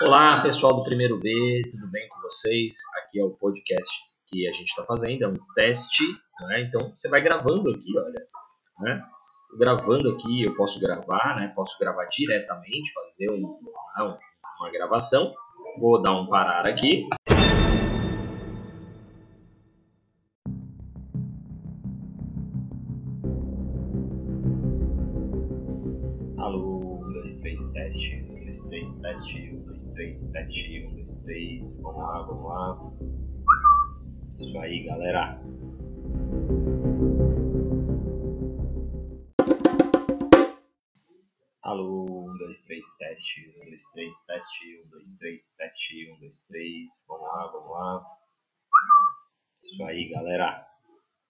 Olá, pessoal do Primeiro B, tudo bem com vocês? Aqui é o podcast que a gente está fazendo, é um teste, né? Então você vai gravando aqui, olha, né? Gravando aqui, eu posso gravar, né? Posso gravar diretamente, fazer um, uma gravação. Vou dar um parar aqui. Alô, um, dois, três, teste. Dois, três, teste. Um, dois, três, teste. Um, dois, três. Vamos lá, vamos lá. Isso aí, galera. Alô, um, dois, três, teste. Um, dois, três, teste. Um, dois, três, teste. Um, dois, três. Vamos lá, vamos lá. Isso aí, galera.